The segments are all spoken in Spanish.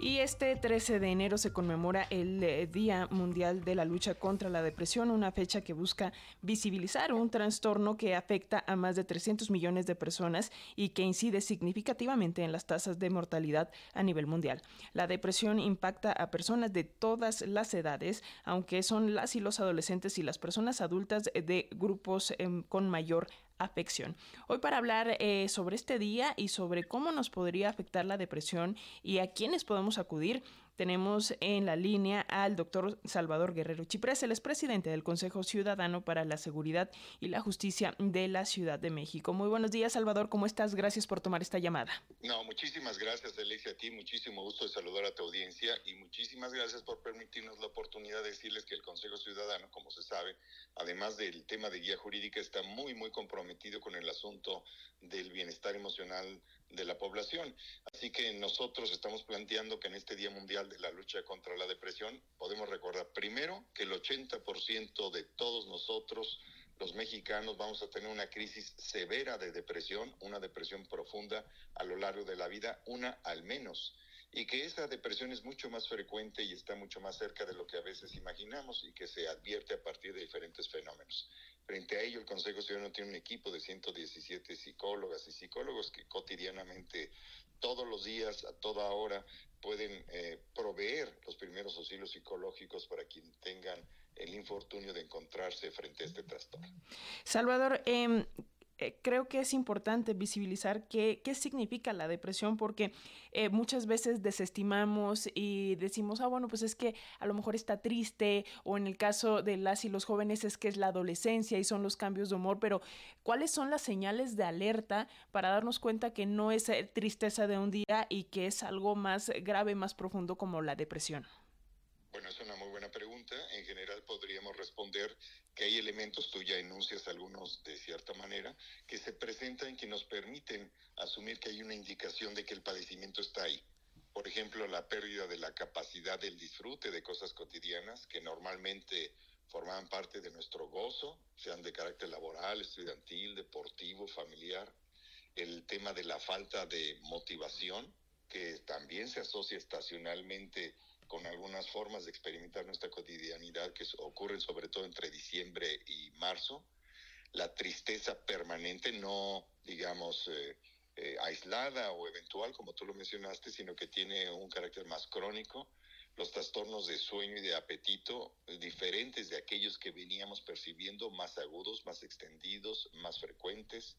Y este 13 de enero se conmemora el eh, Día Mundial de la Lucha contra la Depresión, una fecha que busca visibilizar un trastorno que afecta a más de 300 millones de personas y que incide significativamente en las tasas de mortalidad a nivel mundial. La depresión impacta a personas de todas las edades, aunque son las y los adolescentes y las personas adultas de grupos em, con mayor afección. Hoy para hablar eh, sobre este día y sobre cómo nos podría afectar la depresión y a quiénes podemos acudir, tenemos en la línea al doctor Salvador Guerrero Chiprés, el presidente del Consejo Ciudadano para la Seguridad y la Justicia de la Ciudad de México. Muy buenos días, Salvador, ¿cómo estás? Gracias por tomar esta llamada. No, muchísimas gracias, Alicia, a ti, muchísimo gusto de saludar a tu audiencia y muchísimas gracias por permitirnos la oportunidad de decirles que el Consejo Ciudadano, como se sabe, además del tema de guía jurídica, está muy, muy comprometido con el asunto del bienestar emocional de la población. Así que nosotros estamos planteando que en este Día Mundial de la Lucha contra la Depresión podemos recordar primero que el 80% de todos nosotros, los mexicanos, vamos a tener una crisis severa de depresión, una depresión profunda a lo largo de la vida, una al menos y que esa depresión es mucho más frecuente y está mucho más cerca de lo que a veces imaginamos y que se advierte a partir de diferentes fenómenos. Frente a ello, el Consejo Ciudadano tiene un equipo de 117 psicólogas y psicólogos que cotidianamente, todos los días, a toda hora, pueden eh, proveer los primeros auxilios psicológicos para quien tengan el infortunio de encontrarse frente a este trastorno. Salvador, eh, eh, creo que es importante visibilizar qué, qué significa la depresión porque eh, muchas veces desestimamos y decimos, ah, bueno, pues es que a lo mejor está triste o en el caso de las y los jóvenes es que es la adolescencia y son los cambios de humor, pero ¿cuáles son las señales de alerta para darnos cuenta que no es eh, tristeza de un día y que es algo más grave, más profundo como la depresión? Bueno, es una muy buena pregunta. En general podríamos responder que hay elementos, tú ya enuncias algunos de cierta manera, que se presentan que nos permiten asumir que hay una indicación de que el padecimiento está ahí. Por ejemplo, la pérdida de la capacidad del disfrute de cosas cotidianas que normalmente formaban parte de nuestro gozo, sean de carácter laboral, estudiantil, deportivo, familiar. El tema de la falta de motivación, que también se asocia estacionalmente con algunas formas de experimentar nuestra cotidianidad que ocurren sobre todo entre diciembre y marzo. La tristeza permanente, no digamos eh, eh, aislada o eventual, como tú lo mencionaste, sino que tiene un carácter más crónico. Los trastornos de sueño y de apetito, diferentes de aquellos que veníamos percibiendo, más agudos, más extendidos, más frecuentes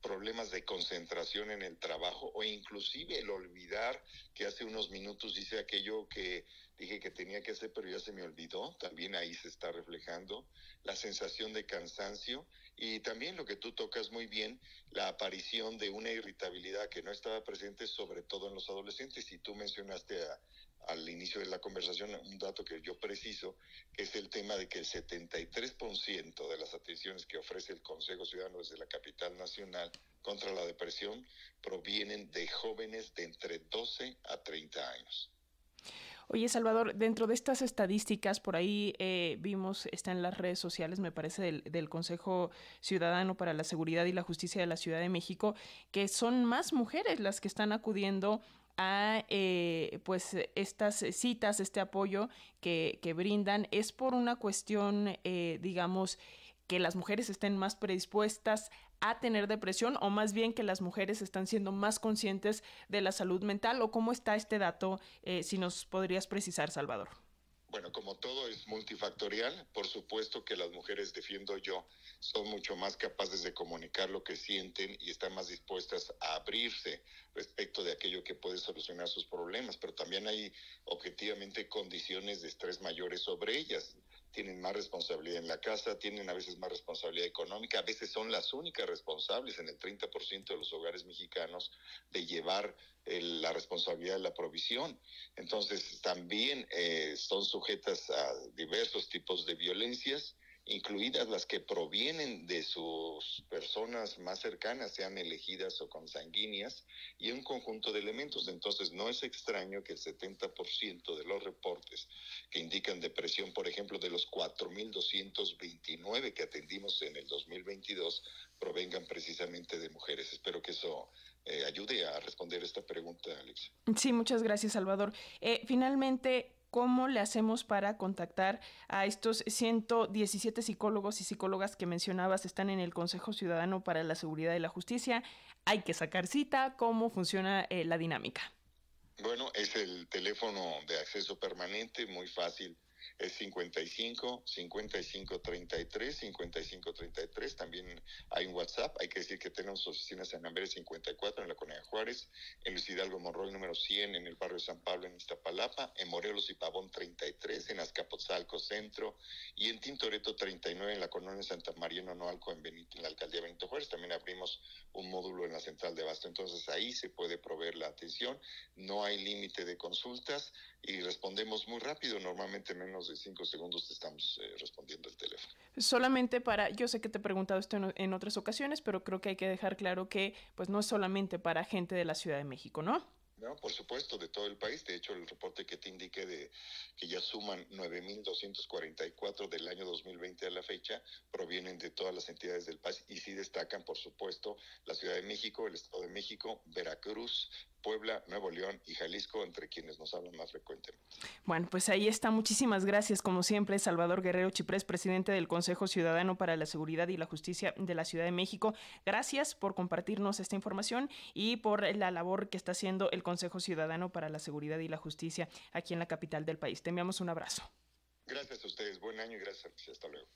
problemas de concentración en el trabajo o inclusive el olvidar que hace unos minutos hice aquello que dije que tenía que hacer pero ya se me olvidó, también ahí se está reflejando la sensación de cansancio y también lo que tú tocas muy bien, la aparición de una irritabilidad que no estaba presente sobre todo en los adolescentes y tú mencionaste a, al inicio de la conversación un dato que yo preciso, que es el tema de que el 73% de las atenciones que ofrece el Consejo Ciudadano desde la capital nacional contra la depresión provienen de jóvenes de entre 12 a 30 años. Oye, Salvador, dentro de estas estadísticas, por ahí eh, vimos, está en las redes sociales, me parece, del, del, Consejo Ciudadano para la Seguridad y la Justicia de la Ciudad de México, que son más mujeres las que están acudiendo a eh, pues estas citas, este apoyo que, que, brindan, es por una cuestión, eh, digamos, que las mujeres estén más predispuestas a tener depresión o más bien que las mujeres están siendo más conscientes de la salud mental o cómo está este dato, eh, si nos podrías precisar, Salvador. Bueno, como todo es multifactorial, por supuesto que las mujeres, defiendo yo, son mucho más capaces de comunicar lo que sienten y están más dispuestas a abrirse respecto de aquello que puede solucionar sus problemas, pero también hay objetivamente condiciones de estrés mayores sobre ellas. Tienen más responsabilidad en la casa, tienen a veces más responsabilidad económica, a veces son las únicas responsables en el 30% de los hogares mexicanos de llevar el, la responsabilidad de la provisión. Entonces, también eh, son sujetas a diversos tipos de violencias incluidas las que provienen de sus personas más cercanas, sean elegidas o consanguíneas, y un conjunto de elementos. Entonces, no es extraño que el 70% de los reportes que indican depresión, por ejemplo, de los 4.229 que atendimos en el 2022, provengan precisamente de mujeres. Espero que eso eh, ayude a responder esta pregunta, Alex. Sí, muchas gracias, Salvador. Eh, finalmente, ¿cómo le hacemos para contactar a estos 117 psicólogos y psicólogas que mencionabas están en el Consejo Ciudadano para la Seguridad y la Justicia? Hay que sacar cita, ¿cómo funciona eh, la dinámica? Bueno, es el teléfono de acceso permanente, muy fácil es 55 55 33 55 33. También hay un WhatsApp. Hay que decir que tenemos oficinas en Amberes 54 en la Colonia Juárez, en Luis Hidalgo Monroy número 100 en el barrio San Pablo en Iztapalapa, en Morelos y Pavón 33 en Azcapotzalco Centro y en Tintoreto 39 en la Colonia Santa María Nonoalco en, Benito, en la alcaldía Benito Juárez. También abrimos un módulo en la central de abasto. Entonces ahí se puede proveer la atención. No hay límite de consultas y respondemos muy rápido, normalmente menos de cinco segundos te estamos eh, respondiendo el teléfono. Solamente para, yo sé que te he preguntado esto en, en, otras ocasiones, pero creo que hay que dejar claro que pues no es solamente para gente de la Ciudad de México, ¿no? No, por supuesto, de todo el país. De hecho, el reporte que te indiqué de que ya suman 9.244 del año 2020 a la fecha provienen de todas las entidades del país y sí destacan, por supuesto, la Ciudad de México, el Estado de México, Veracruz, Puebla, Nuevo León y Jalisco, entre quienes nos hablan más frecuentemente. Bueno, pues ahí está. Muchísimas gracias, como siempre, Salvador Guerrero Chiprés, presidente del Consejo Ciudadano para la Seguridad y la Justicia de la Ciudad de México. Gracias por compartirnos esta información y por la labor que está haciendo el Consejo Ciudadano para la Seguridad y la Justicia aquí en la capital del país. Te enviamos un abrazo. Gracias a ustedes. Buen año y gracias. Hasta luego.